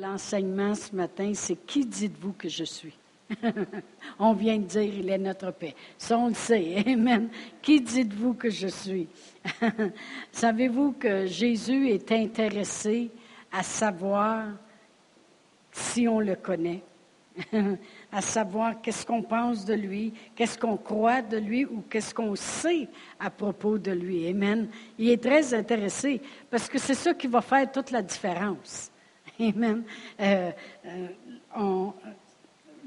L'enseignement ce matin, c'est qui dites-vous que je suis? on vient de dire, il est notre paix. Ça, on le sait. Amen. Qui dites-vous que je suis? Savez-vous que Jésus est intéressé à savoir si on le connaît? à savoir qu'est-ce qu'on pense de lui, qu'est-ce qu'on croit de lui ou qu'est-ce qu'on sait à propos de lui. Amen. Il est très intéressé parce que c'est ça qui va faire toute la différence. Amen. Euh, euh,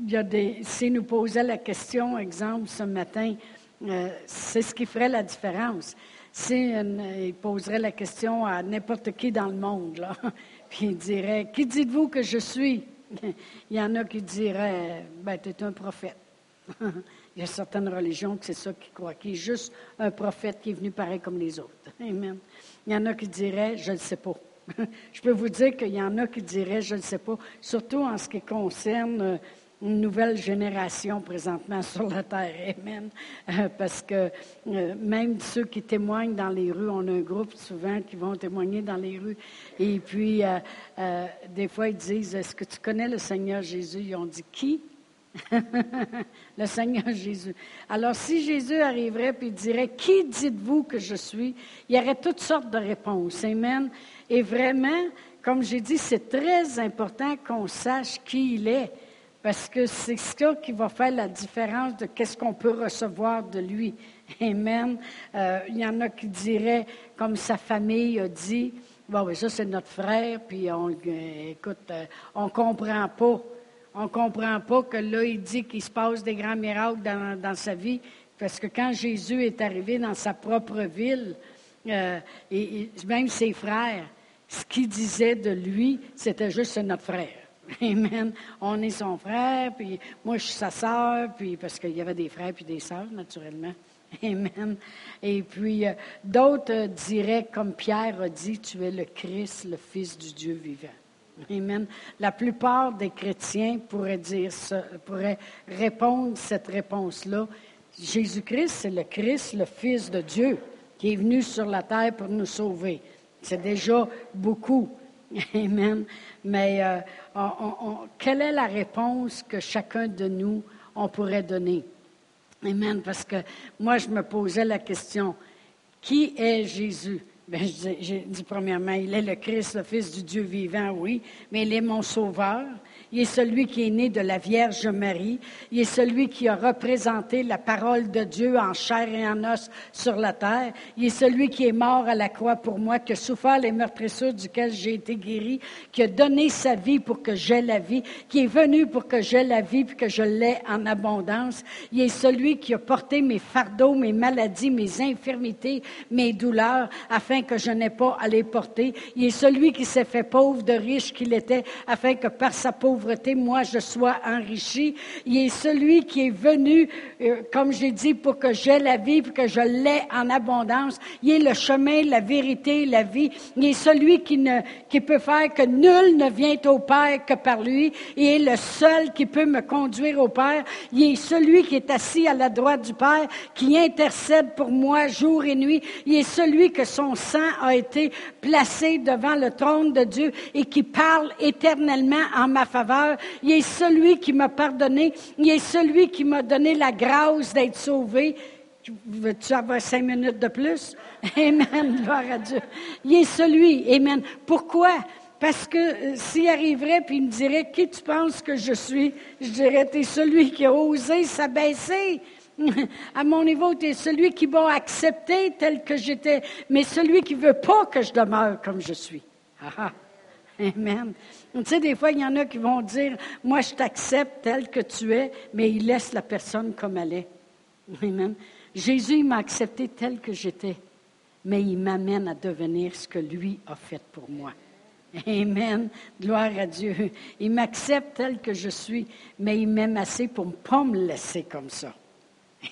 y a des, nous posait la question, exemple, ce matin, euh, c'est ce qui ferait la différence. Si il poserait la question à n'importe qui dans le monde, là, puis il dirait, qui dites-vous que je suis? Il y en a qui diraient, ben, tu es un prophète. il y a certaines religions que c'est ça qu'ils croient, qui est juste un prophète qui est venu pareil comme les autres. Amen. Il y en a qui diraient, je ne sais pas. je peux vous dire qu'il y en a qui diraient, je ne sais pas, surtout en ce qui concerne euh, une nouvelle génération présentement sur la terre. Amen. Euh, parce que euh, même ceux qui témoignent dans les rues, on a un groupe souvent qui vont témoigner dans les rues. Et puis, des fois, ils disent, est-ce que tu connais le Seigneur Jésus? Ils ont dit, qui? le Seigneur Jésus. Alors, si Jésus arriverait et dirait, qui dites-vous que je suis? Il y aurait toutes sortes de réponses. Amen. Et vraiment, comme j'ai dit, c'est très important qu'on sache qui il est. Parce que c'est ça qui va faire la différence de qu'est-ce qu'on peut recevoir de lui. Amen. Euh, il y en a qui diraient, comme sa famille a dit, oui, ça c'est notre frère, puis on, euh, écoute, euh, on comprend pas. On comprend pas que là, il dit qu'il se passe des grands miracles dans, sa vie, parce que quand Jésus est arrivé dans sa propre ville, et, même ses frères, ce qu'ils disaient de lui, c'était juste notre frère. Amen. On est son frère, puis moi je suis sa sœur, puis parce qu'il y avait des frères puis des sœurs, naturellement. Amen. Et puis euh, d'autres diraient, comme Pierre a dit, tu es le Christ, le Fils du Dieu vivant. Amen. La plupart des chrétiens pourraient dire pourraient répondre cette réponse-là. Jésus-Christ, c'est le Christ, le Fils de Dieu, qui est venu sur la terre pour nous sauver. C'est déjà beaucoup. Amen. Mais euh, quelle est la réponse que chacun de nous, on pourrait donner? Amen. Parce que moi, je me posais la question, qui est Jésus? Ben, j'ai dit premièrement, il est le Christ, le Fils du Dieu vivant, oui, mais il est mon sauveur, il est celui qui est né de la Vierge Marie. Il est celui qui a représenté la parole de Dieu en chair et en os sur la terre. Il est celui qui est mort à la croix pour moi, qui a souffert les meurtrissures duquel j'ai été guéri, qui a donné sa vie pour que j'aie la vie, qui est venu pour que j'aie la vie puis que je l'ai en abondance. Il est celui qui a porté mes fardeaux, mes maladies, mes infirmités, mes douleurs, afin que je n'ai pas à les porter. Il est celui qui s'est fait pauvre de riche qu'il était, afin que par sa pauvreté, moi je sois enrichi. Il est celui qui est venu, euh, comme j'ai dit, pour que j'aie la vie, pour que je l'ai en abondance. Il est le chemin, la vérité, la vie. Il est celui qui, ne, qui peut faire que nul ne vient au Père que par lui. Il est le seul qui peut me conduire au Père. Il est celui qui est assis à la droite du Père, qui intercède pour moi jour et nuit. Il est celui que son a été placé devant le trône de Dieu et qui parle éternellement en ma faveur il est celui qui m'a pardonné. Il est celui qui m'a donné la grâce d'être sauvé. Veux-tu avoir cinq minutes de plus? Amen, gloire à Dieu. Il est celui, Amen. Pourquoi? Parce que euh, s'il arriverait puis il me dirait qui tu penses que je suis, je dirais tu es celui qui a osé s'abaisser. À mon niveau, tu es celui qui m'a accepté tel que j'étais, mais celui qui veut pas que je demeure comme je suis. Ah, ah. Amen. Tu sais, des fois, il y en a qui vont dire, moi, je t'accepte tel que tu es, mais ils laissent la personne comme elle est. Amen. Jésus, m'a accepté tel que j'étais, mais il m'amène à devenir ce que lui a fait pour moi. Amen. Gloire à Dieu. Il m'accepte tel que je suis, mais il m'aime assez pour ne pas me laisser comme ça.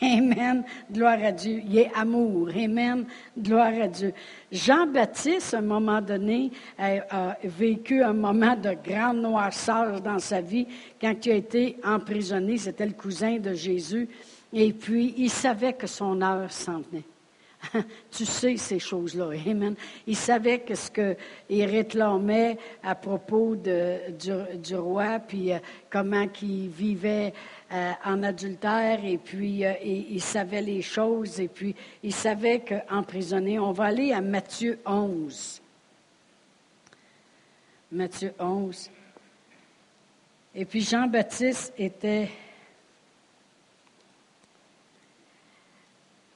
Amen. Gloire à Dieu. Il est amour. Amen. Gloire à Dieu. Jean-Baptiste, à un moment donné, a, vécu un moment de grande noirceur dans sa vie quand il a été emprisonné. C'était le cousin de Jésus. Et puis, il savait que son heure s'en venait. tu sais ces choses-là. Amen. Il savait que ce qu'il réclamait à propos du, roi, puis euh, comment il vivait euh, en adultère, et puis euh, il savait les choses, et puis il savait qu'emprisonné. On va aller à Matthieu 11. Matthieu 11. Et puis Jean-Baptiste était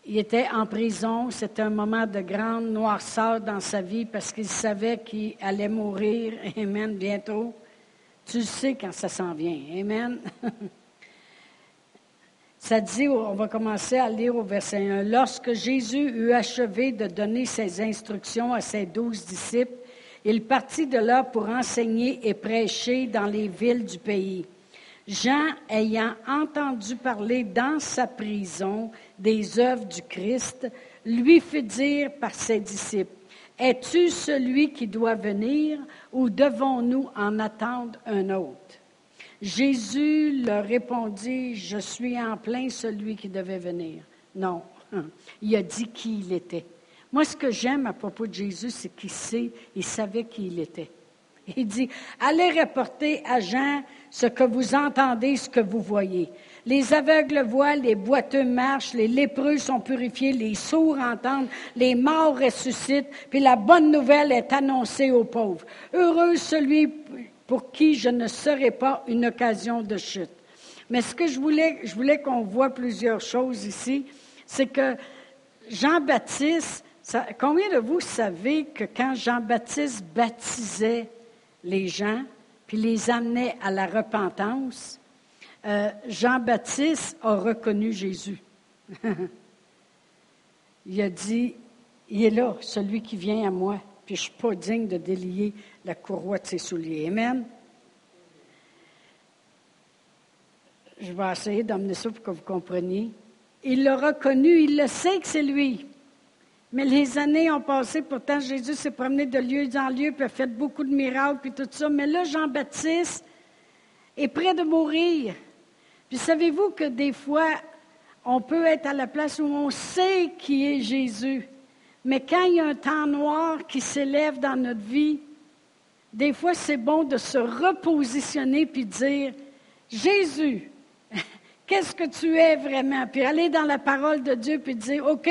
Il était en prison. C'était un moment de grande noirceur dans sa vie parce qu'il savait qu'il allait mourir. Amen, bientôt. Tu sais quand ça s'en vient. Amen. Ça dit, on va commencer à lire au verset 1. Lorsque Jésus eut achevé de donner ses instructions à ses douze disciples, il partit de là pour enseigner et prêcher dans les villes du pays. Jean, ayant entendu parler dans sa prison des œuvres du Christ, lui fit dire par ses disciples, Es-tu celui qui doit venir ou devons-nous en attendre un autre? Jésus leur répondit, Je suis en plein celui qui devait venir. Non, il a dit qui il était. Moi, ce que j'aime à propos de Jésus, c'est qu'il sait, il savait qui il était. Il dit, allez rapporter à Jean ce que vous entendez, ce que vous voyez. Les aveugles voient, les boiteux marchent, les lépreux sont purifiés, les sourds entendent, les morts ressuscitent, puis la bonne nouvelle est annoncée aux pauvres. Heureux celui pour qui je ne serai pas une occasion de chute. Mais ce que je voulais, je voulais qu'on voit plusieurs choses ici, c'est que Jean-Baptiste, combien de vous savez que quand Jean-Baptiste baptisait les gens, puis les amenait à la repentance, euh, Jean-Baptiste a reconnu Jésus. il a dit, il est là, celui qui vient à moi, puis je ne suis pas digne de délier la courroie de ses souliers. Amen. Je vais essayer d'amener ça pour que vous compreniez. Il l'a reconnu, il le sait que c'est lui. Mais les années ont passé, pourtant Jésus s'est promené de lieu en lieu, puis a fait beaucoup de miracles, puis tout ça. Mais là, Jean-Baptiste est près de mourir. Puis savez-vous que des fois, on peut être à la place où on sait qui est Jésus. Mais quand il y a un temps noir qui s'élève dans notre vie, des fois c'est bon de se repositionner puis dire, Jésus, qu'est-ce que tu es vraiment? Puis aller dans la parole de Dieu puis dire, OK,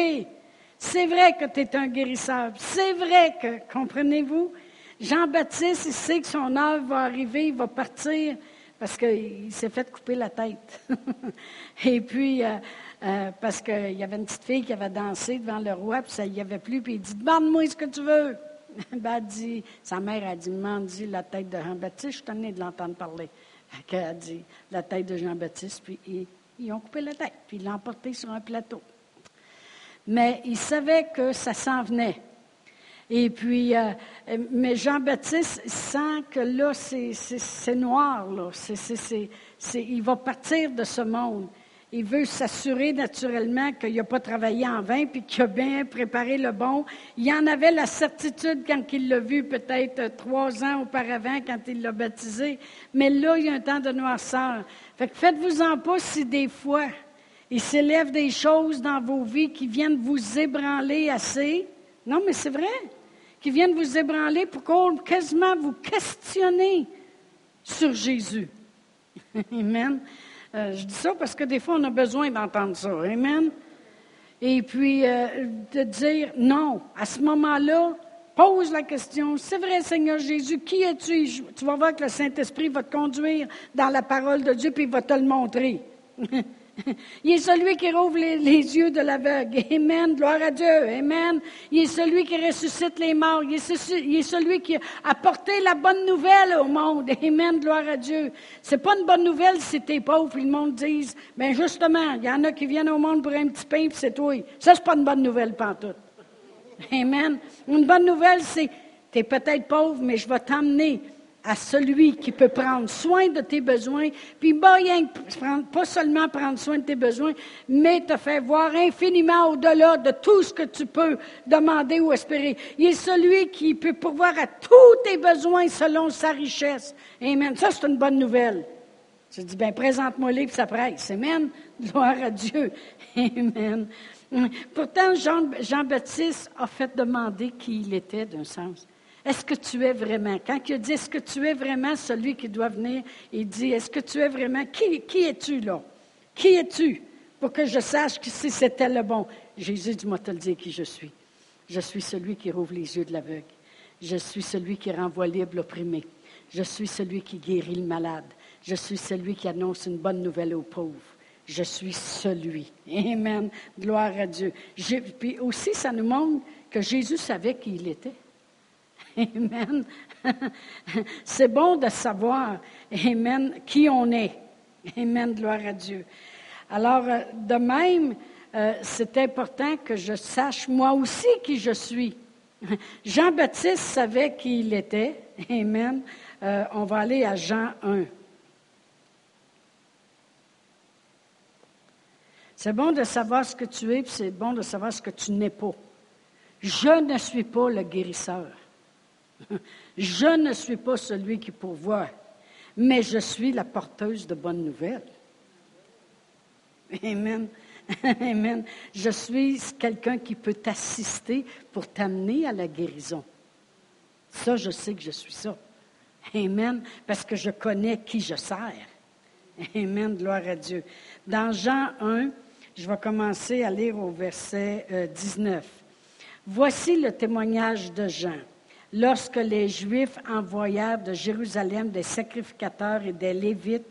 c'est vrai que tu es un guérisseur. C'est vrai que, comprenez-vous? Jean-Baptiste, il sait que son heure va arriver, il va partir parce qu'il s'est fait couper la tête. et puis, euh, euh, parce qu'il y avait une petite fille qui avait dansé devant le roi, puis ça n'y avait plus, puis il dit Demande-moi ce que tu veux. ben, dit, sa mère a dit Demande la tête de Jean-Baptiste, je suis tenue de l'entendre parler. Elle a dit La tête de Jean-Baptiste, puis ils, ont coupé la tête, puis ils l'ont emporté sur un plateau. Mais il savait que ça s'en venait. Et puis, euh, mais Jean-Baptiste sent que là, c'est noir, là. il va partir de ce monde. Il veut s'assurer naturellement qu'il n'a pas travaillé en vain, puis qu'il a bien préparé le bon. Il en avait la certitude quand il l'a vu, peut-être trois ans auparavant, quand il l'a baptisé. Mais là, il y a un temps de noirceur. Fait que faites-vous-en pas si des fois, il s'élève des choses dans vos vies qui viennent vous ébranler assez. Non, mais c'est vrai qui viennent vous ébranler pour qu'on quasiment vous questionner sur Jésus. Amen. Euh, je dis ça parce que des fois, on a besoin d'entendre ça. Amen. Et puis, euh, de dire non, à ce moment-là, pose la question, c'est vrai Seigneur Jésus, qui es-tu? Tu vas voir que le Saint-Esprit va te conduire dans la parole de Dieu, puis il va te le montrer. Il est celui qui rouvre les, yeux de l'aveugle. Amen. Gloire à Dieu. Amen. Il est celui qui ressuscite les morts. Il est, celui qui a porté la bonne nouvelle au monde. Amen. Gloire à Dieu. C'est pas une bonne nouvelle si tu es pauvre et le monde dise, ben justement, il y en a qui viennent au monde pour un petit pain puis c'est toi. Ça, c'est pas une bonne nouvelle, pantoute. Amen. Une bonne nouvelle, c'est, tu es peut-être pauvre, mais je vais t'emmener à celui qui peut prendre soin de tes besoins, puis pas seulement prendre soin de tes besoins, mais te faire voir infiniment au-delà de tout ce que tu peux demander ou espérer. Il est celui qui peut pourvoir à tous tes besoins selon sa richesse. Amen. Ça, c'est une bonne nouvelle. Tu dis, bien, présente-moi les, puis ça presse. Amen. Gloire à Dieu. Amen. Pourtant, Jean-Baptiste a fait demander qui il était d'un sens. Est-ce que tu es vraiment? Quand il dit, est-ce que tu es vraiment celui qui doit venir? Il dit, est-ce que tu es vraiment? Qui, qui es-tu là? Qui es-tu? Pour que je sache que si c'était le bon? Jésus dit, moi te le dire qui je suis. Je suis celui qui rouvre les yeux de l'aveugle. Je suis celui qui renvoie libre l'opprimé. Je suis celui qui guérit le malade. Je suis celui qui annonce une bonne nouvelle aux pauvres. Je suis celui. Amen. Gloire à Dieu. puis aussi, ça nous montre que Jésus savait qui il était. Amen. C'est bon de savoir, Amen, qui on est. Amen, gloire à Dieu. Alors, euh, de même, euh, c'est important que je sache moi aussi qui je suis. Jean-Baptiste savait qui il était. Amen. Euh, on va aller à Jean 1. C'est bon de savoir ce que tu es, puis c'est bon de savoir ce que tu n'es pas. Je ne suis pas le guérisseur. Je ne suis pas celui qui pourvoit, mais je suis la porteuse de bonnes nouvelles. Amen. Amen. Je suis quelqu'un qui peut t'assister pour t'amener à la guérison. Ça, je sais que je suis ça. Amen. Parce que je connais qui je sers. Amen. Gloire à Dieu. Dans Jean 1, je vais commencer à lire au verset 19. Euh, Voici le témoignage de Jean. Lorsque les Juifs envoyèrent de Jérusalem des sacrificateurs et des Lévites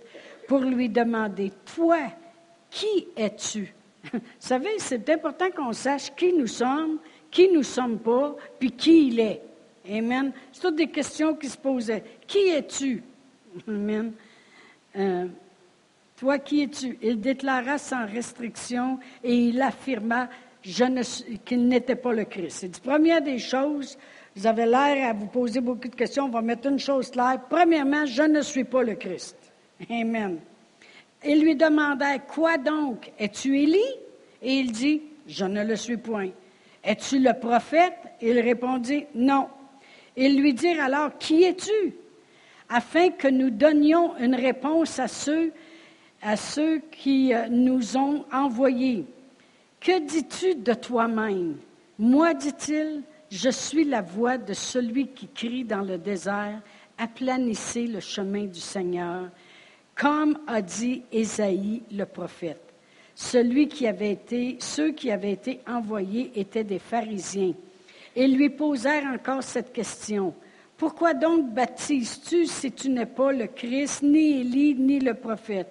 pour lui demander, Toi, qui es-tu? Vous savez, c'est important qu'on sache qui nous sommes, qui nous sommes pas, puis qui il est. Amen. C'est toutes des questions qui se posaient. Qui es-tu? Amen. Euh, toi, qui es-tu? Il déclara sans restriction et il affirma qu'il n'était pas le Christ. C'est la première des choses. Vous avez l'air à vous poser beaucoup de questions. On va mettre une chose claire. Premièrement, je ne suis pas le Christ. Amen. Il lui demanda, quoi donc? Es-tu Élie? Et il dit, je ne le suis point. Es-tu le prophète? Il répondit, non. Ils lui dirent alors, qui es-tu? Afin que nous donnions une réponse à ceux, à ceux qui euh, nous ont envoyés. Que dis-tu de toi-même? Moi, dit-il, je suis la voix de celui qui crie dans le désert, aplanissez le chemin du Seigneur, comme a dit Ésaïe le prophète. Celui qui avait été, ceux qui avaient été envoyés étaient des pharisiens. Ils lui posèrent encore cette question. Pourquoi donc baptises-tu si tu n'es pas le Christ, ni Élie, ni le prophète?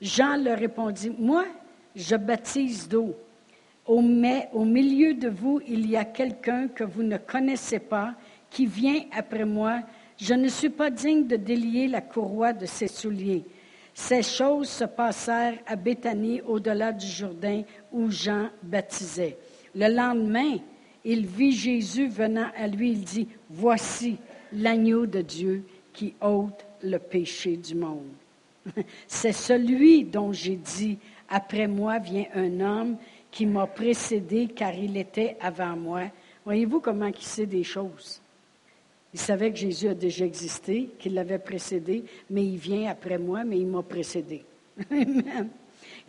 Jean leur répondit, Moi, je baptise d'eau. Mais au milieu de vous, il y a quelqu'un que vous ne connaissez pas, qui vient après moi. Je ne suis pas digne de délier la courroie de ses souliers. Ces choses se passèrent à Béthanie, au-delà du Jourdain, où Jean baptisait. Le lendemain, il vit Jésus venant à lui. Il dit, Voici l'agneau de Dieu qui ôte le péché du monde. C'est celui dont j'ai dit, Après moi vient un homme qui m'a précédé car il était avant moi. Voyez-vous comment il sait des choses? Il savait que Jésus a déjà existé, qu'il l'avait précédé, mais il vient après moi, mais il m'a précédé.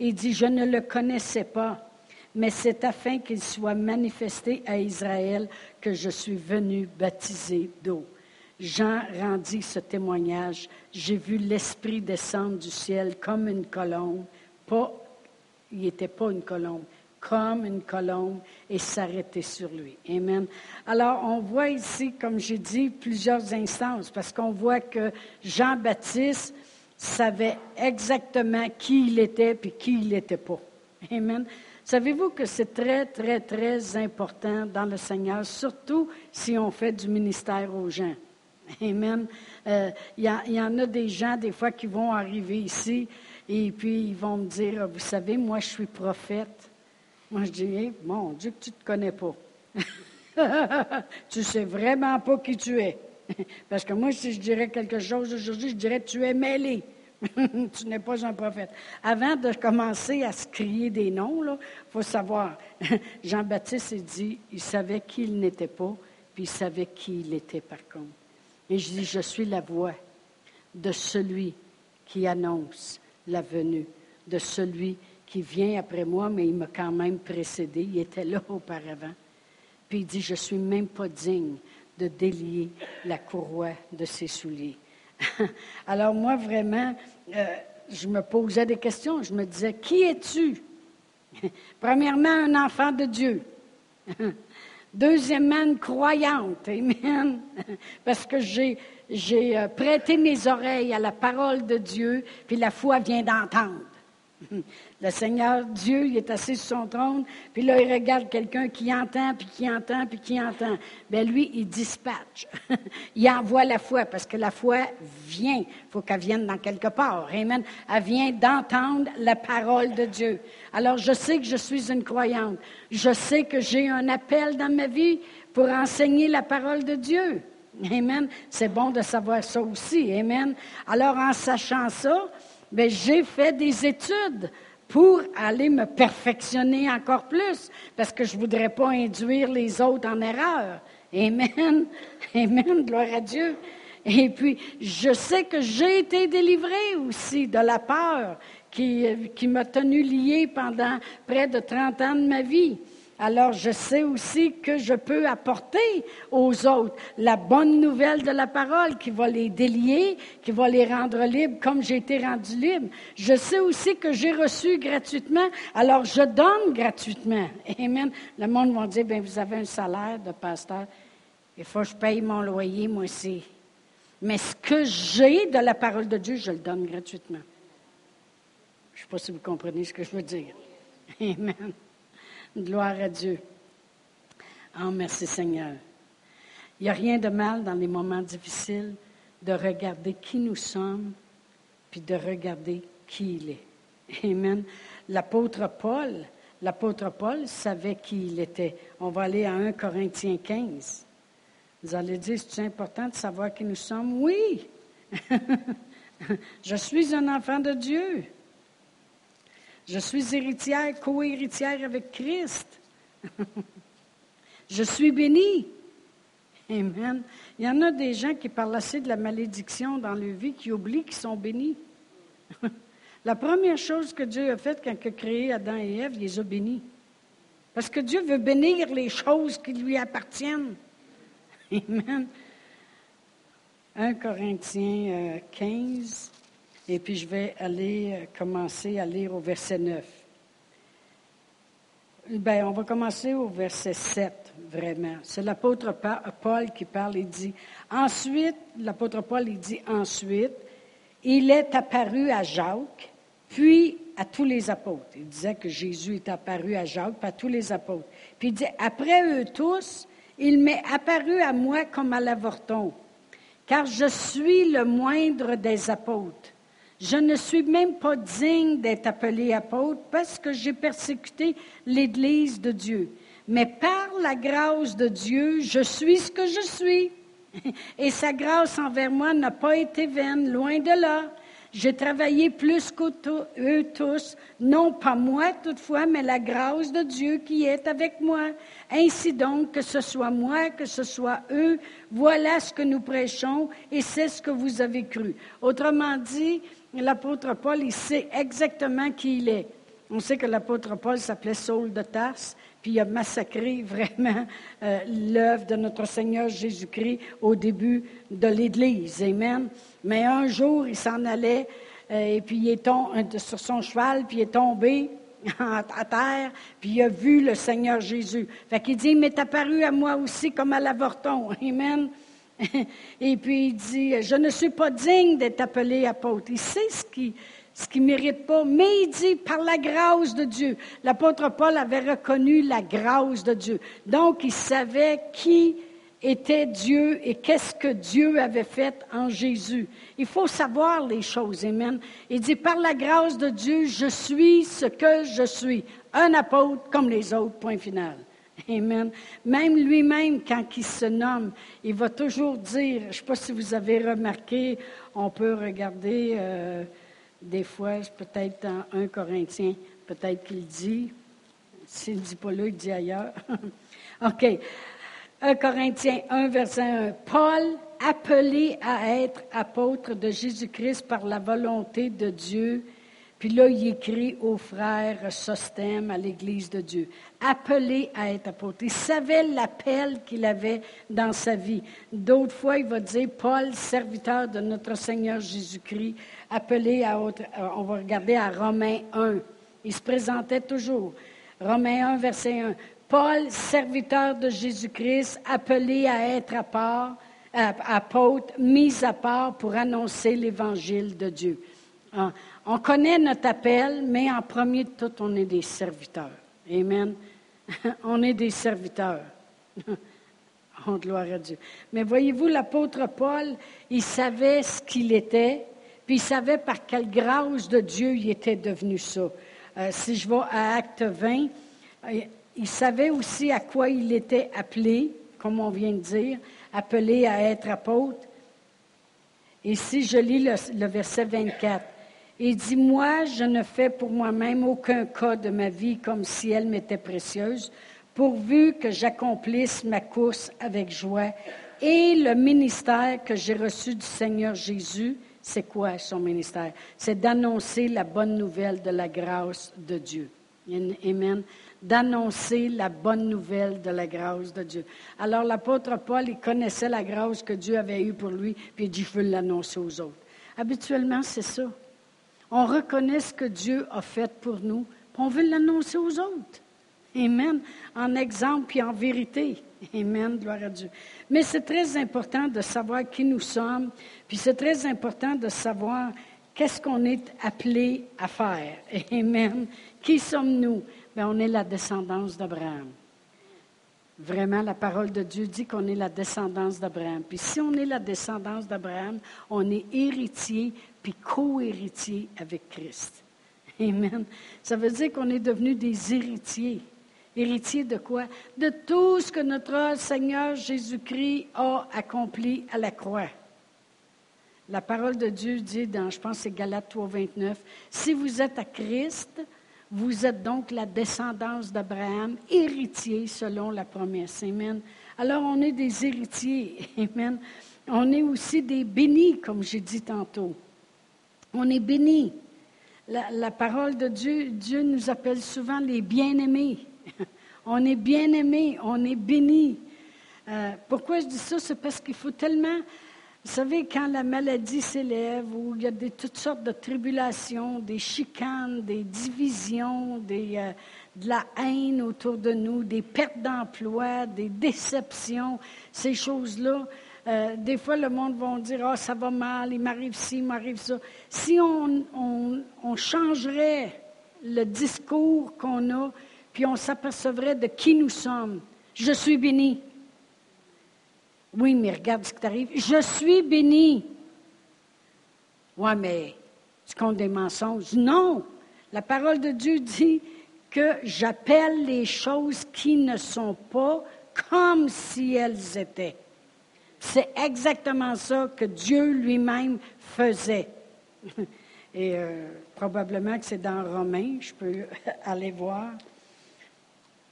Il dit, je ne le connaissais pas, mais c'est afin qu'il soit manifesté à Israël que je suis venu baptiser d'eau. Jean rendit ce témoignage. J'ai vu l'Esprit descendre du ciel comme une colombe. Pas, il n'était pas une colombe, comme une colombe et s'arrêter sur lui. Amen. Alors, on voit ici, comme j'ai dit, plusieurs instances, parce qu'on voit que Jean-Baptiste savait exactement qui il était et qui il n'était pas. Amen. Savez-vous que c'est très, très, très important dans le Seigneur, surtout si on fait du ministère aux gens? Amen. Euh, il y, y, en a des gens, des fois, qui vont arriver ici et puis ils vont me dire, vous savez, moi, je suis prophète. Moi, je dis, mon Dieu, tu ne te connais pas. tu ne sais vraiment pas qui tu es. Parce que moi, si je dirais quelque chose aujourd'hui, je dirais, tu es mêlé. tu n'es pas un prophète. Avant de commencer à se crier des noms, il faut savoir, Jean-Baptiste a dit, il savait qui il n'était pas, puis il savait qui il était par contre. Et je dis, je suis la voix de celui qui annonce la venue, de celui qui vient après moi, mais il m'a quand même précédé. Il était là auparavant. Puis il dit, je ne suis même pas digne de délier la courroie de ses souliers. Alors moi, vraiment, euh, je me posais des questions. Je me disais, qui es-tu? Premièrement, un enfant de Dieu. Deuxièmement, une croyante. Amen. Parce que j'ai, euh, prêté mes oreilles à la parole de Dieu, puis la foi vient d'entendre. Le Seigneur Dieu, il est assis sur son trône, puis là, il regarde quelqu'un qui entend, puis qui entend, puis qui entend. Bien, lui, il dispatche. il envoie la foi, parce que la foi vient. Il faut qu'elle vienne dans quelque part. Amen. Elle vient d'entendre la parole de Dieu. Alors, je sais que je suis une croyante. Je sais que j'ai un appel dans ma vie pour enseigner la parole de Dieu. Amen. C'est bon de savoir ça aussi. Amen. Alors, en sachant ça, bien, j'ai fait des études pour aller me perfectionner encore plus, parce que je ne voudrais pas induire les autres en erreur. Amen. Amen. Gloire à Dieu. Et puis, je sais que j'ai été délivrée aussi de la peur qui, qui m'a tenu liée pendant près de 30 ans de ma vie. Alors, je sais aussi que je peux apporter aux autres la bonne nouvelle de la parole qui va les délier, qui va les rendre libres comme j'ai été rendu libre. Je sais aussi que j'ai reçu gratuitement, alors je donne gratuitement. Amen. Le monde va dire, bien, vous avez un salaire de pasteur. Il faut que je paye mon loyer, moi aussi. Mais ce que j'ai de la parole de Dieu, je le donne gratuitement. Je ne sais pas si vous comprenez ce que je veux dire. Amen. Gloire à Dieu. Oh, merci Seigneur. Il n'y a rien de mal dans les moments difficiles de regarder qui nous sommes, puis de regarder qui il est. Amen. L'apôtre Paul, l'apôtre Paul savait qui il était. On va aller à 1 Corinthiens 15. Vous allez dire, c'est important de savoir qui nous sommes? Oui. Je suis un enfant de Dieu. Je suis héritière, co-héritière avec Christ. Je suis bénie. Amen. Il y en a des gens qui parlent assez de la malédiction dans leur vie qui oublient qu'ils sont bénis. la première chose que Dieu a faite quand il a créé Adam et Ève, il les a bénis. Parce que Dieu veut bénir les choses qui lui appartiennent. Amen. 1 Corinthiens 15. Et puis je vais aller euh, commencer à lire au verset 9. Bien, on va commencer au verset 7, vraiment. C'est l'apôtre Paul qui parle, il dit, ensuite, l'apôtre Paul, il dit ensuite, il est apparu à Jacques, puis à tous les apôtres. Il disait que Jésus est apparu à Jacques, puis à tous les apôtres. Puis il dit, après eux tous, il m'est apparu à moi comme à l'avorton, car je suis le moindre des apôtres. Je ne suis même pas digne d'être appelé apôtre parce que j'ai persécuté l'Église de Dieu. Mais par la grâce de Dieu, je suis ce que je suis. Et sa grâce envers moi n'a pas été vaine, loin de là. J'ai travaillé plus qu'eux tous, non pas moi toutefois, mais la grâce de Dieu qui est avec moi. Ainsi donc, que ce soit moi, que ce soit eux, voilà ce que nous prêchons et c'est ce que vous avez cru. Autrement dit, l'apôtre Paul, il sait exactement qui il est. On sait que l'apôtre Paul s'appelait Saul de Tarse, puis il a massacré vraiment euh, l'œuvre de notre Seigneur Jésus-Christ au début de l'Église. Amen. Mais un jour, il s'en allait, euh, et puis il est tombé sur son cheval, puis il est tombé à terre, puis il a vu le Seigneur Jésus. Fait qu'il dit, il m'est apparu à moi aussi comme à l'avorton. Amen. Et puis il dit, je ne suis pas digne d'être appelé apôtre. Il sait ce qui ce qui ne mérite pas, mais il dit par la grâce de Dieu. L'apôtre Paul avait reconnu la grâce de Dieu. Donc il savait qui était Dieu et qu'est-ce que Dieu avait fait en Jésus. Il faut savoir les choses, Amen. Il dit, par la grâce de Dieu, je suis ce que je suis. Un apôtre comme les autres, point final. Amen. Même lui-même, quand il se nomme, il va toujours dire, je ne sais pas si vous avez remarqué, on peut regarder euh, des fois, peut-être dans 1 Corinthien, peut-être qu'il dit, s'il ne dit pas là, il dit ailleurs. OK. 1 Corinthiens 1, verset 1. Paul, appelé à être apôtre de Jésus-Christ par la volonté de Dieu, Puis là, il écrit aux frères Sostème à l'Église de Dieu, appelé à être apôtre. Il savait l'appel qu'il avait dans sa vie. D'autres fois, il va dire, Paul, serviteur de notre Seigneur Jésus-Christ, appelé à autre. Euh, on va regarder à Romains 1. Il se présentait toujours. Romains 1, verset 1. Paul, serviteur de Jésus-Christ, appelé à être à apôtre, mis à part pour annoncer l'Évangile de Dieu. On connaît notre appel, mais en premier de tout, on est des serviteurs. Amen. on est des serviteurs. oh, gloire à Dieu. Mais voyez-vous, l'apôtre Paul, il savait ce qu'il était, puis il savait par quelle grâce de Dieu il était devenu ça. Euh, si je vais à Acte 20, euh, il savait aussi à quoi il était appelé, comme on vient de dire, appelé à être apôtre. Et si je lis le verset 24, il dit, moi, je ne fais pour moi-même aucun cas de ma vie comme si elle m'était précieuse, pourvu que j'accomplisse ma course avec joie. Et le ministère que j'ai reçu du Seigneur Jésus, c'est quoi son ministère? C'est d'annoncer la bonne nouvelle de la grâce de Dieu. Amen. D'annoncer la bonne nouvelle de la grâce de Dieu. Alors l'apôtre Paul, il connaissait la grâce que Dieu avait eue pour lui, puis il dit, je veux l'annoncer aux autres. Habituellement, c'est ça. On reconnaît ce que Dieu a fait pour nous, puis on veut l'annoncer aux autres. Amen. En exemple et en vérité. Amen. Gloire à Dieu. Mais c'est très important de savoir qui nous sommes, puis c'est très important de savoir qu'est-ce qu'on est appelé à faire. Amen. Qui sommes-nous? Bien, on est la descendance d'Abraham. Vraiment, la parole de Dieu dit qu'on est la descendance d'Abraham. Puis si on est la descendance d'Abraham, on est héritier puis co-héritier avec Christ. Amen. Ça veut dire qu'on est devenu des héritiers. Héritiers de quoi? De tout ce que notre Seigneur Jésus-Christ a accompli à la croix. La parole de Dieu dit dans, je pense, c'est Galates 3, 29, si vous êtes à Christ, vous êtes donc la descendance d'Abraham, héritier selon la promesse. Amen. Alors, on est des héritiers. Amen. On est aussi des bénis, comme j'ai dit tantôt. On est bénis. La, parole de Dieu, Dieu nous appelle souvent les bien-aimés. on est bien-aimés, on est bénis. Euh, pourquoi je dis ça? C'est parce qu'il faut tellement vous savez, quand la maladie s'élève, où il y a toutes sortes de tribulations, des chicanes, des divisions, euh, de la haine autour de nous, des pertes d'emploi, des déceptions, ces choses-là, euh, des fois, le monde va dire, ah, ça va mal, il m'arrive ci, il m'arrive ça. Si on, on changerait le discours qu'on a, puis on s'apercevrait de qui nous sommes. Je suis béni. Oui, mais regarde ce qui t'arrive. Je suis béni. Oui, mais tu comptes des mensonges. Non. La parole de Dieu dit que j'appelle les choses qui ne sont pas comme si elles étaient. C'est exactement ça que Dieu lui-même faisait. Et euh, probablement que c'est dans Romains, je peux aller voir.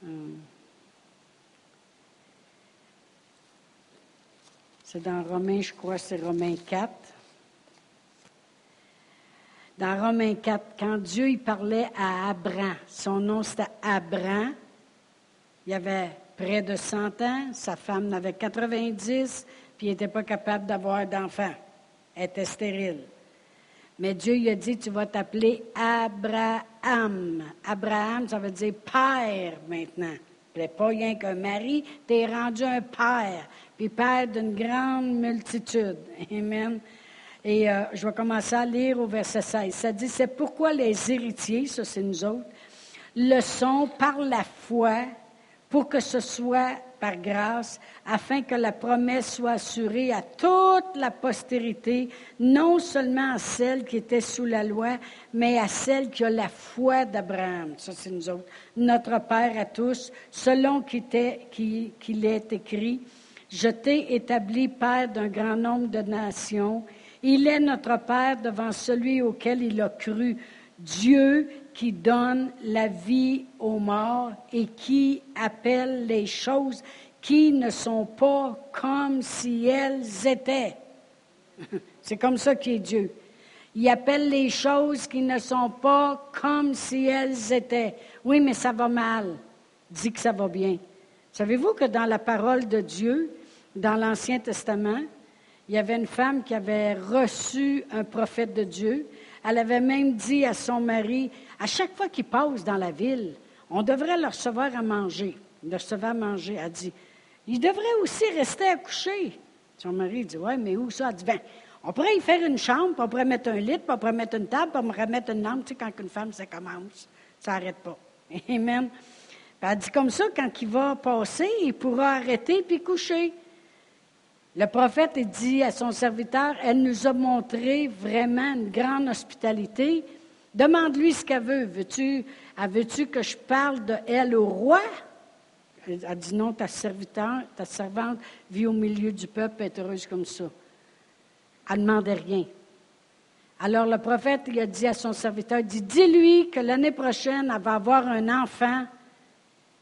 Hum. C'est dans Romains, je crois, c'est Romains 4. Dans Romains 4, quand Dieu il parlait à Abraham, son nom c'était Abraham, il avait près de 100 ans, sa femme n'avait 90, puis il n'était pas capable d'avoir d'enfants. Elle était stérile. Mais Dieu lui a dit, tu vas t'appeler Abraham. Abraham, ça veut dire père maintenant. Pas rien qu'un mari, tu es rendu un père, puis père d'une grande multitude. Amen. Et euh, je vais commencer à lire au verset 16. Ça dit, c'est pourquoi les héritiers, ça c'est nous autres, le sont par la foi pour que ce soit par grâce, afin que la promesse soit assurée à toute la postérité, non seulement à celle qui était sous la loi, mais à celle qui a la foi d'Abraham. Ça, c'est nous autres. Notre Père à tous, selon qu'il est écrit, je t'ai établi Père d'un grand nombre de nations. Il est notre Père devant celui auquel il a cru. Dieu qui donne la vie aux morts et qui appelle les choses qui ne sont pas comme si elles étaient. C'est comme ça qu'il est Dieu. Il appelle les choses qui ne sont pas comme si elles étaient. Oui, mais ça va mal. Dis que ça va bien. Savez-vous que dans la parole de Dieu, dans l'Ancien Testament, il y avait une femme qui avait reçu un prophète de Dieu. Elle avait même dit à son mari, à chaque fois qu'il passe dans la ville, on devrait le recevoir à manger. Il le recevait à manger. Elle dit, il devrait aussi rester à coucher. Son mari dit, oui, mais où ça? Elle dit, ben, on pourrait y faire une chambre, puis on pourrait mettre un lit, puis on pourrait mettre une table, puis on pourrait mettre une lampe. Tu sais, quand une femme, ça commence, ça n'arrête pas. Amen. elle dit comme ça, quand il va passer, il pourra arrêter puis coucher. Le prophète dit à son serviteur, elle nous a montré vraiment une grande hospitalité. Demande-lui ce qu'elle veut. Veux-tu, veux-tu que je parle de elle au roi? Elle a dit non, ta servante vit au milieu du peuple, est heureuse comme ça. Elle ne demandait rien. Alors le prophète il a dit à son serviteur, dit, dis-lui que l'année prochaine, elle va avoir un enfant.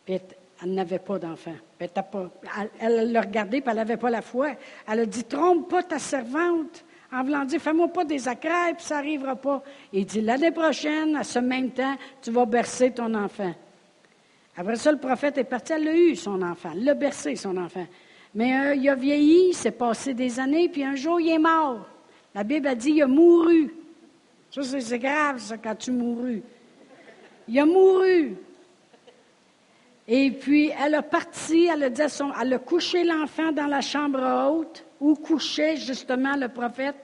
Puis elle n'avait pas d'enfant. Elle l'a regardé, puis elle n'avait pas la foi. Elle a dit, trompe pas ta servante. En voulant dire, fais-moi pas des accrets, puis ça n'arrivera pas. Il dit, l'année prochaine, à ce même temps, tu vas bercer ton enfant. Après ça, le prophète est parti, elle a eu, son enfant. Elle l'a bercé, son enfant. Mais euh, il a vieilli, c'est passé des années, puis un jour, il est mort. La Bible a dit, il a mouru. Ça, c'est grave, ça, quand tu mourus. Il a mouru. Et puis, elle a parti, elle a, dit son, elle a couché l'enfant dans la chambre haute, où couchait justement le prophète.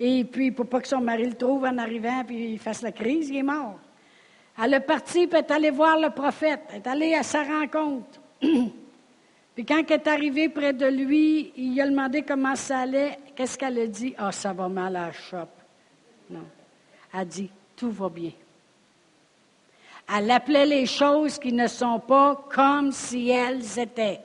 Et puis, pour pas que son mari le trouve en arrivant, puis il fasse la crise, il est mort. Elle est partie, puis elle est allée voir le prophète, elle est allée à sa rencontre. puis quand elle est arrivée près de lui, il a demandé comment ça allait. Qu'est-ce qu'elle a dit? Ah, ça va mal à la. Non. Elle a dit, tout va bien. Elle appelait les choses qui ne sont pas comme si elles étaient.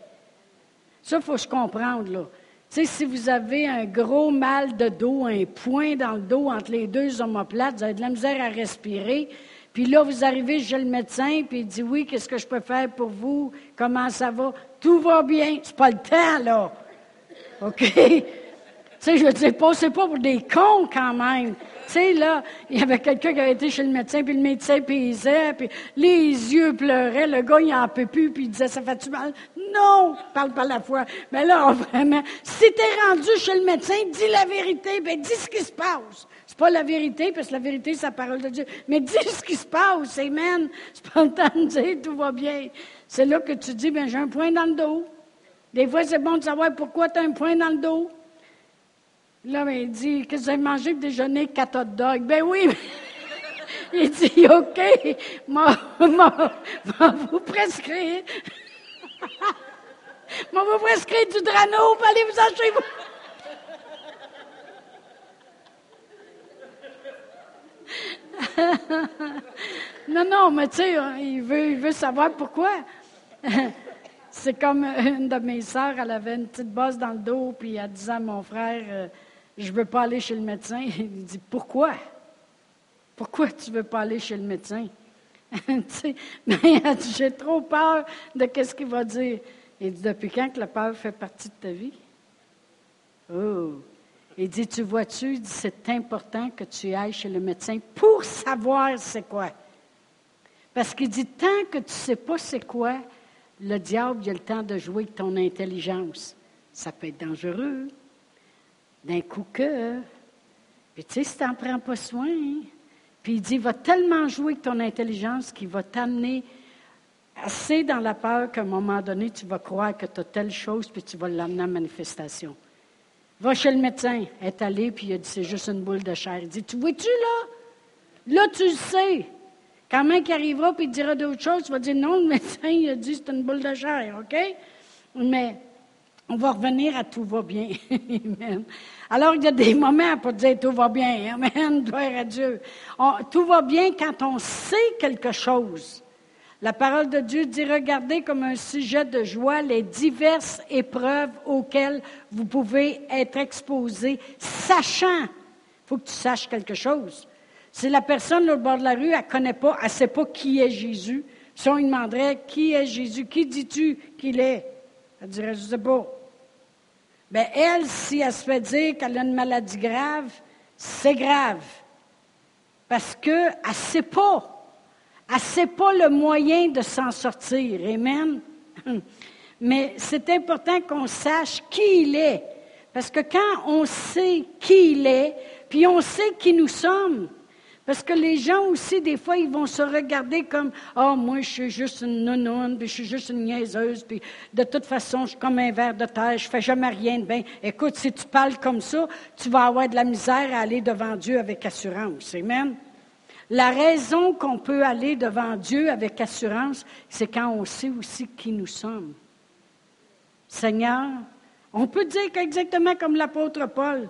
Ça, il faut se comprendre, là. Tu sais, si vous avez un gros mal de dos, un point dans le dos entre les deux omoplates, vous avez de la misère à respirer, puis là, vous arrivez chez le médecin, puis il dit Oui, qu'est-ce que je peux faire pour vous? Comment ça va? Tout va bien. C'est pas le temps, là. OK? tu sais, je ne sais pas, c'est pas pour des cons quand même. Tu sais, là, il y avait quelqu'un qui avait été chez le médecin, puis le médecin paysait, puis les yeux pleuraient, le gars, il en peut plus, puis il disait, ça fait-tu mal? Non! Parle pas la foi. Mais là, vraiment, si t'es rendu chez le médecin, dis la vérité, ben dis ce qui se passe. C'est pas la vérité, parce que la vérité, c'est la parole de Dieu. Mais dis ce qui se passe, amen. C'est pas le temps de dire, tout va bien. C'est là que tu dis, ben j'ai un point dans le dos. Des fois, c'est bon de savoir pourquoi tu as un point dans le dos. Là, ben, il dit, qu'est-ce que vous avez mangé pour déjeuner? Quatre hot dogs? Ben oui. il dit, OK, moi, vous prescrire. moi, vous prescrire du drano, pour aller vous acheter. non, non, mais tu sais, il veut, il veut savoir pourquoi. C'est comme une de mes sœurs, elle avait une petite bosse dans le dos, puis elle disait à mon frère, euh, je ne veux pas aller chez le médecin. Il dit, pourquoi? Pourquoi tu ne veux pas aller chez le médecin? mais j'ai trop peur de ce qu'il va dire. Il dit, depuis quand que la peur fait partie de ta vie? Oh! Il dit, tu vois-tu, c'est important que tu ailles chez le médecin pour savoir c'est quoi. Parce qu'il dit, tant que tu ne sais pas c'est quoi, le diable a le temps de jouer avec ton intelligence. Ça peut être dangereux d'un coup que. Puis tu sais, si tu n'en prends pas soin, puis il dit, va tellement jouer avec ton intelligence qu'il va t'amener assez dans la peur qu'à un moment donné, tu vas croire que tu as telle chose, puis tu vas l'amener en manifestation. Va chez le médecin, est allé, puis il a dit, c'est juste une boule de chair. Il dit, tu vois-tu là? Là, tu le sais. Quand même qu'il arrivera, puis il dira d'autres choses, tu vas dire, non, le médecin, il a dit, c'est une boule de chair, OK? Mais on va revenir à tout va bien. Amen. Alors, il y a des moments pour dire tout va bien. Amen. Gloire à Dieu. tout va bien quand on sait quelque chose. La parole de Dieu dit, regardez comme un sujet de joie les diverses épreuves auxquelles vous pouvez être exposés, sachant, il faut que tu saches quelque chose. Si la personne au bord de la rue, elle ne connaît pas, elle ne sait pas qui est Jésus, si on lui demanderait qui est Jésus, qui dis-tu qu'il est? Elle dirait, je ne sais pas. Bien, elle, si elle se fait dire qu'elle a une maladie grave, c'est grave. Parce qu'elle ne sait pas. Elle ne sait pas le moyen de s'en sortir. Amen. Mais c'est important qu'on sache qui il est. Parce que quand on sait qui il est, puis on sait qui nous sommes, parce que les gens aussi, des fois, ils vont se regarder comme Oh, moi, je suis juste une nounoune, puis je suis juste une niaiseuse, puis de toute façon, je suis comme un verre de terre, je fais jamais rien de bien. Écoute, si tu parles comme ça, tu vas avoir de la misère à aller devant Dieu avec assurance. Amen. La raison qu'on peut aller devant Dieu avec assurance, c'est quand on sait aussi qui nous sommes. Seigneur, on peut dire exactement comme l'apôtre Paul,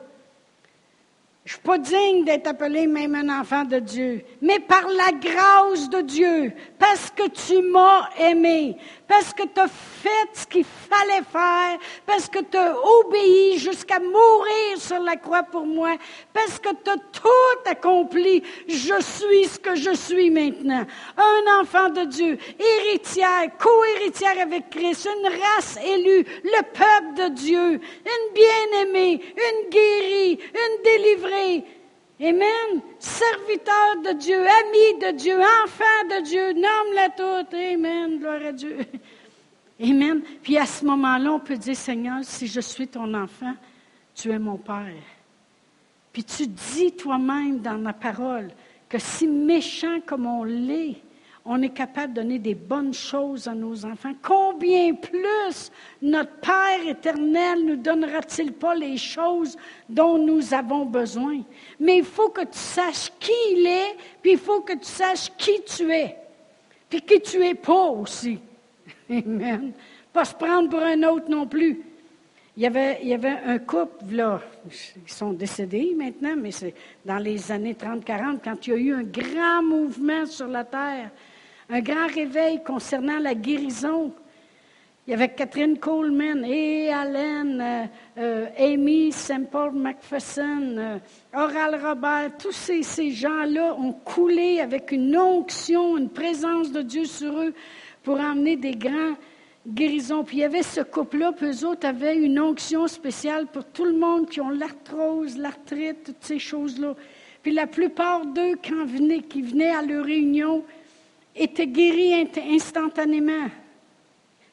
je ne suis pas digne d'être appelé même un enfant de Dieu, mais par la grâce de Dieu, parce que tu m'as aimé, parce que tu as fait ce qu'il fallait faire, parce que tu as obéi jusqu'à mourir sur la croix pour moi, parce que tu as tout accompli. Je suis ce que je suis maintenant. Un enfant de Dieu, héritière, co-héritière avec Christ, une race élue, le peuple de Dieu, une bien-aimée, une guérie, une délivrée. Amen. Serviteur de Dieu, ami de Dieu, enfant de Dieu, nomme-la toute. Amen. Gloire à Dieu. Amen. Puis à ce moment-là, on peut dire, Seigneur, si je suis ton enfant, tu es mon Père. Puis tu dis toi-même dans la parole que si méchant comme on l'est, on est capable de donner des bonnes choses à nos enfants, combien plus notre Père éternel nous donnera-t-il pas les choses dont nous avons besoin? Mais il faut que tu saches qui il est, puis il faut que tu saches qui tu es, puis qui tu es pas aussi. Amen. Pas se prendre pour un autre non plus. Il y avait, il y avait un couple, là, ils sont décédés maintenant, mais c'est dans les années 30-40, quand il y a eu un grand mouvement sur la terre un grand réveil concernant la guérison. Il y avait Catherine Coleman et Allen, euh, euh, Amy Semple McPherson, euh, Oral Robert, tous ces, gens-là ont coulé avec une onction, une présence de Dieu sur eux pour emmener des grands guérisons. Puis il y avait ce couple-là, puis eux autres avaient une onction spéciale pour tout le monde qui ont l'arthrose, l'arthrite, toutes ces choses-là. Puis la plupart d'eux, quand venaient, qui venaient à leur réunion, était guéri instantanément.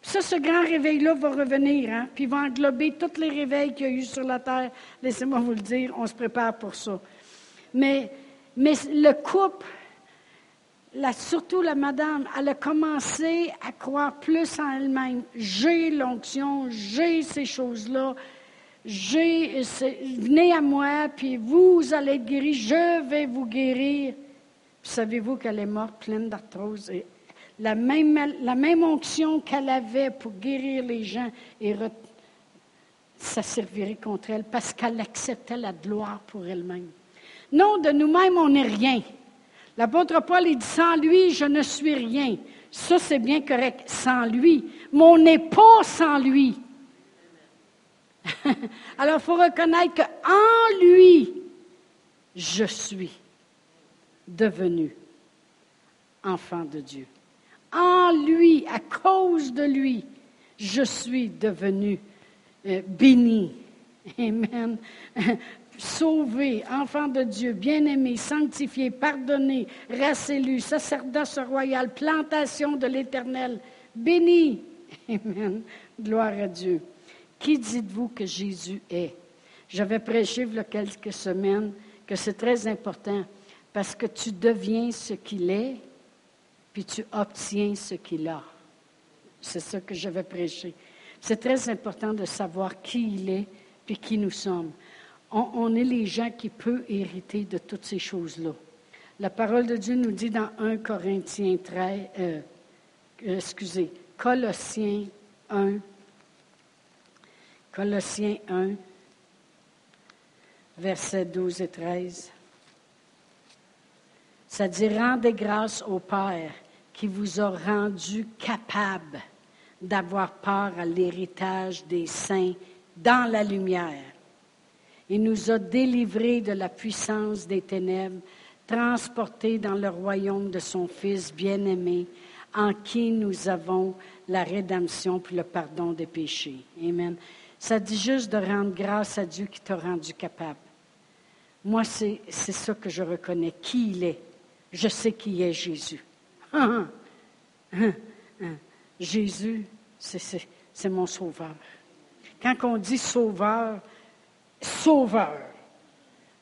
Ça, ce grand réveil-là va revenir, hein, puis va englober tous les réveils qu'il y a eu sur la terre. Laissez-moi vous le dire, on se prépare pour ça. Mais, mais le couple, surtout la madame, elle a commencé à croire plus en elle-même. J'ai l'onction, j'ai ces choses-là. J'ai, venez à moi, puis vous allez être guéris, je vais vous guérir. Savez-vous qu'elle est morte pleine d'arthrose? La même, la même onction qu'elle avait pour guérir les gens, et ça servirait contre elle parce qu'elle acceptait la gloire pour elle-même. Non, de nous-mêmes, on n'est rien. L'apôtre Paul, il dit, sans lui, je ne suis rien. Ça, c'est bien correct, sans lui. Mais on n'est pas sans lui. Alors, il faut reconnaître qu'en lui, je suis devenu enfant de Dieu. En lui, à cause de lui, je suis devenu euh, béni. Amen. Sauvé, enfant de Dieu, bien-aimé, sanctifié, pardonné, race élue, sacerdoce royal, plantation de l'Éternel, béni. Amen. Gloire à Dieu. Qui dites-vous que Jésus est? J'avais prêché il y a quelques semaines que c'est très important parce que tu deviens ce qu'il est, puis tu obtiens ce qu'il a. C'est ça que je vais prêcher. C'est très important de savoir qui il est, puis qui nous sommes. On, est les gens qui peuvent hériter de toutes ces choses-là. La parole de Dieu nous dit dans 1 Corinthiens 13, euh, excusez, Colossiens 1, Colossiens 1, versets 12 et 13. Ça dit rendez grâce au Père qui vous a rendu capable d'avoir part à l'héritage des saints dans la lumière. Il nous a délivrés de la puissance des ténèbres, transportés dans le royaume de son Fils bien-aimé, en qui nous avons la rédemption puis le pardon des péchés. Amen. Ça dit juste de rendre grâce à Dieu qui t'a rendu capable. Moi, c'est ça que je reconnais, qui il est. Je sais qui est Jésus. Hein, hein, hein, Jésus, c'est mon sauveur. Quand on dit sauveur, sauveur,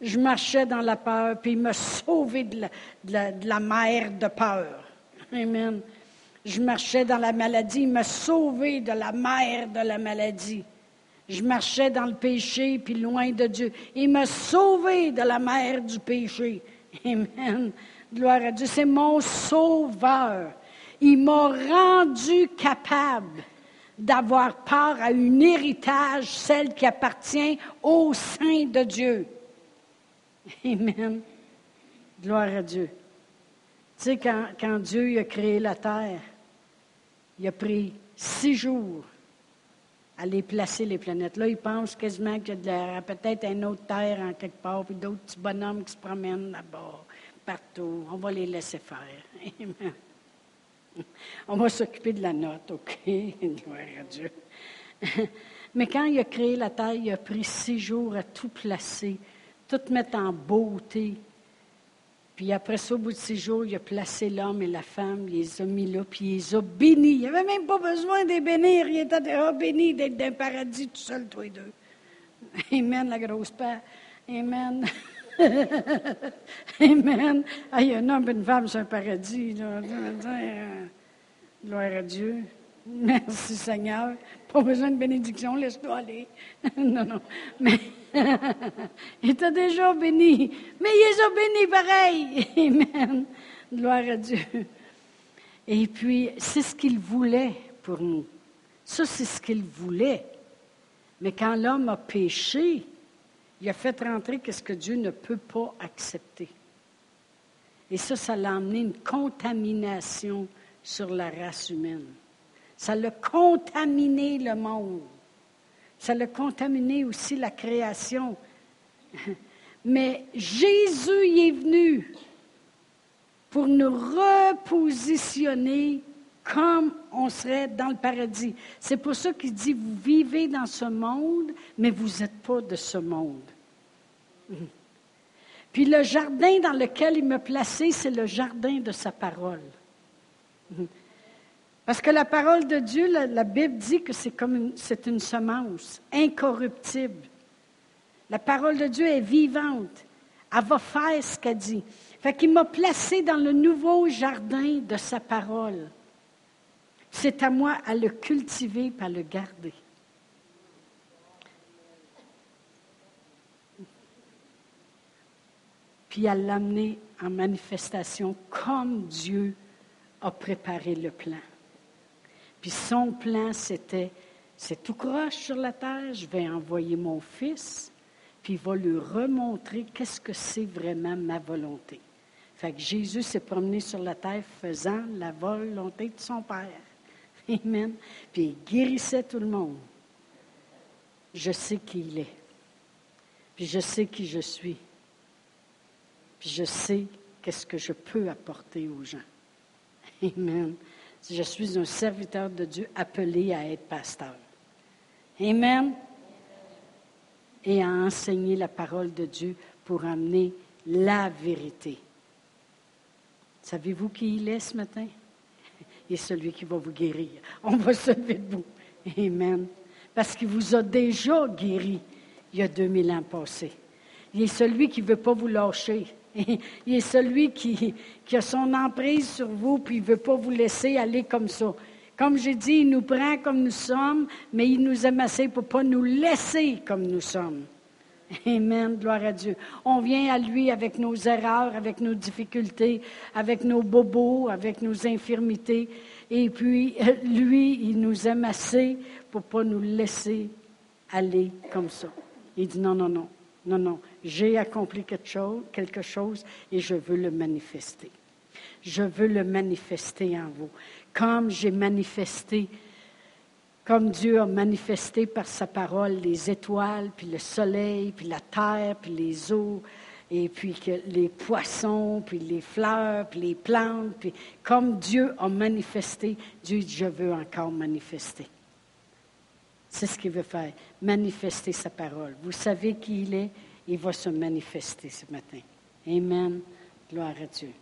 je marchais dans la peur, puis il m'a sauvé de la, de mer de peur. Amen. Je marchais dans la maladie, il m'a sauvé de la mer de la maladie. Je marchais dans le péché, puis loin de Dieu. Il m'a sauvé de la mer du péché. Amen. Gloire à Dieu. C'est mon sauveur. Il m'a rendu capable d'avoir part à un héritage, celle qui appartient au sein de Dieu. Amen. Gloire à Dieu. Tu sais, quand, quand Dieu a créé la terre, il a pris six jours à les placer, les planètes. Là, il pense quasiment qu'il y a peut-être une autre terre en quelque part, puis d'autres petits bonhommes qui se promènent là-bas, partout. On va les laisser faire. Amen. On va s'occuper de la note, OK? Dieu. Mais quand il a créé la terre, il a pris six jours à tout placer, tout mettre en beauté, puis après ça, au bout de six jours, il a placé l'homme et la femme, il les a mis là, puis il les a bénis. Il n'avait même pas besoin de les bénir. Il était déjà béni d'être dans le paradis tout seul, toi et deux. Amen, la grosse paix. Amen. Amen. Il y a un homme et une femme sur un paradis. Là. Gloire à Dieu. Merci Seigneur. Pas besoin de bénédiction, laisse-toi aller. non, non. Mais il t'a déjà béni. Mais il les a bénis pareil. Amen. Gloire à Dieu. Et puis, c'est ce qu'il voulait pour nous. Ça, c'est ce qu'il voulait. Mais quand l'homme a péché, il a fait rentrer ce que Dieu ne peut pas accepter. Et ça, ça l'a amené une contamination sur la race humaine. Ça l'a contaminé le monde. Ça l'a contaminé aussi la création. Mais Jésus est venu pour nous repositionner comme on serait dans le paradis. C'est pour ça qu'il dit, vous vivez dans ce monde, mais vous n'êtes pas de ce monde. Puis le jardin dans lequel il m'a placé, c'est le jardin de sa parole. Parce que la parole de Dieu, la, Bible dit que c'est comme une, c'est une semence incorruptible. La parole de Dieu est vivante. Elle va faire ce qu'elle dit. Fait qu'il m'a placé dans le nouveau jardin de sa parole. C'est à moi à le cultiver et à le garder. Puis à l'amener en manifestation comme Dieu a préparé le plan. Puis son plan, c'était, c'est tout croche sur la terre, je vais envoyer mon fils, puis il va lui remontrer qu'est-ce que c'est vraiment ma volonté. Fait que Jésus s'est promené sur la terre faisant la volonté de son Père. Amen. Puis il guérissait tout le monde. Je sais qui il est. Puis je sais qui je suis. Je sais qu'est-ce que je peux apporter aux gens. Amen je suis un serviteur de Dieu appelé à être pasteur. Amen. Et à enseigner la parole de Dieu pour amener la vérité. Savez-vous qui il est ce matin? Il est celui qui va vous guérir. On va se lever debout. Amen. Parce qu'il vous a déjà guéri il y a 2000 ans passés. Il est celui qui ne veut pas vous lâcher. Il est celui qui, a son emprise sur vous, puis il ne veut pas vous laisser aller comme ça. Comme j'ai dit, il nous prend comme nous sommes, mais il nous aime assez pour ne pas nous laisser comme nous sommes. Amen, gloire à Dieu. On vient à lui avec nos erreurs, avec nos difficultés, avec nos bobos, avec nos infirmités. Et puis, lui, il nous aime assez pour ne pas nous laisser aller comme ça. Il dit non, non, non, non, non j'ai accompli quelque chose, quelque chose et je veux le manifester. Je veux le manifester en vous. Comme j'ai manifesté, comme Dieu a manifesté par sa parole les étoiles, puis le soleil, puis la terre, puis les eaux, et puis les poissons, puis les fleurs, puis les plantes, puis comme Dieu a manifesté, Dieu dit, je veux encore manifester. C'est ce qu'il veut faire, manifester sa parole. Vous savez qui il est, il va se manifester ce matin. Amen. Gloire à Dieu.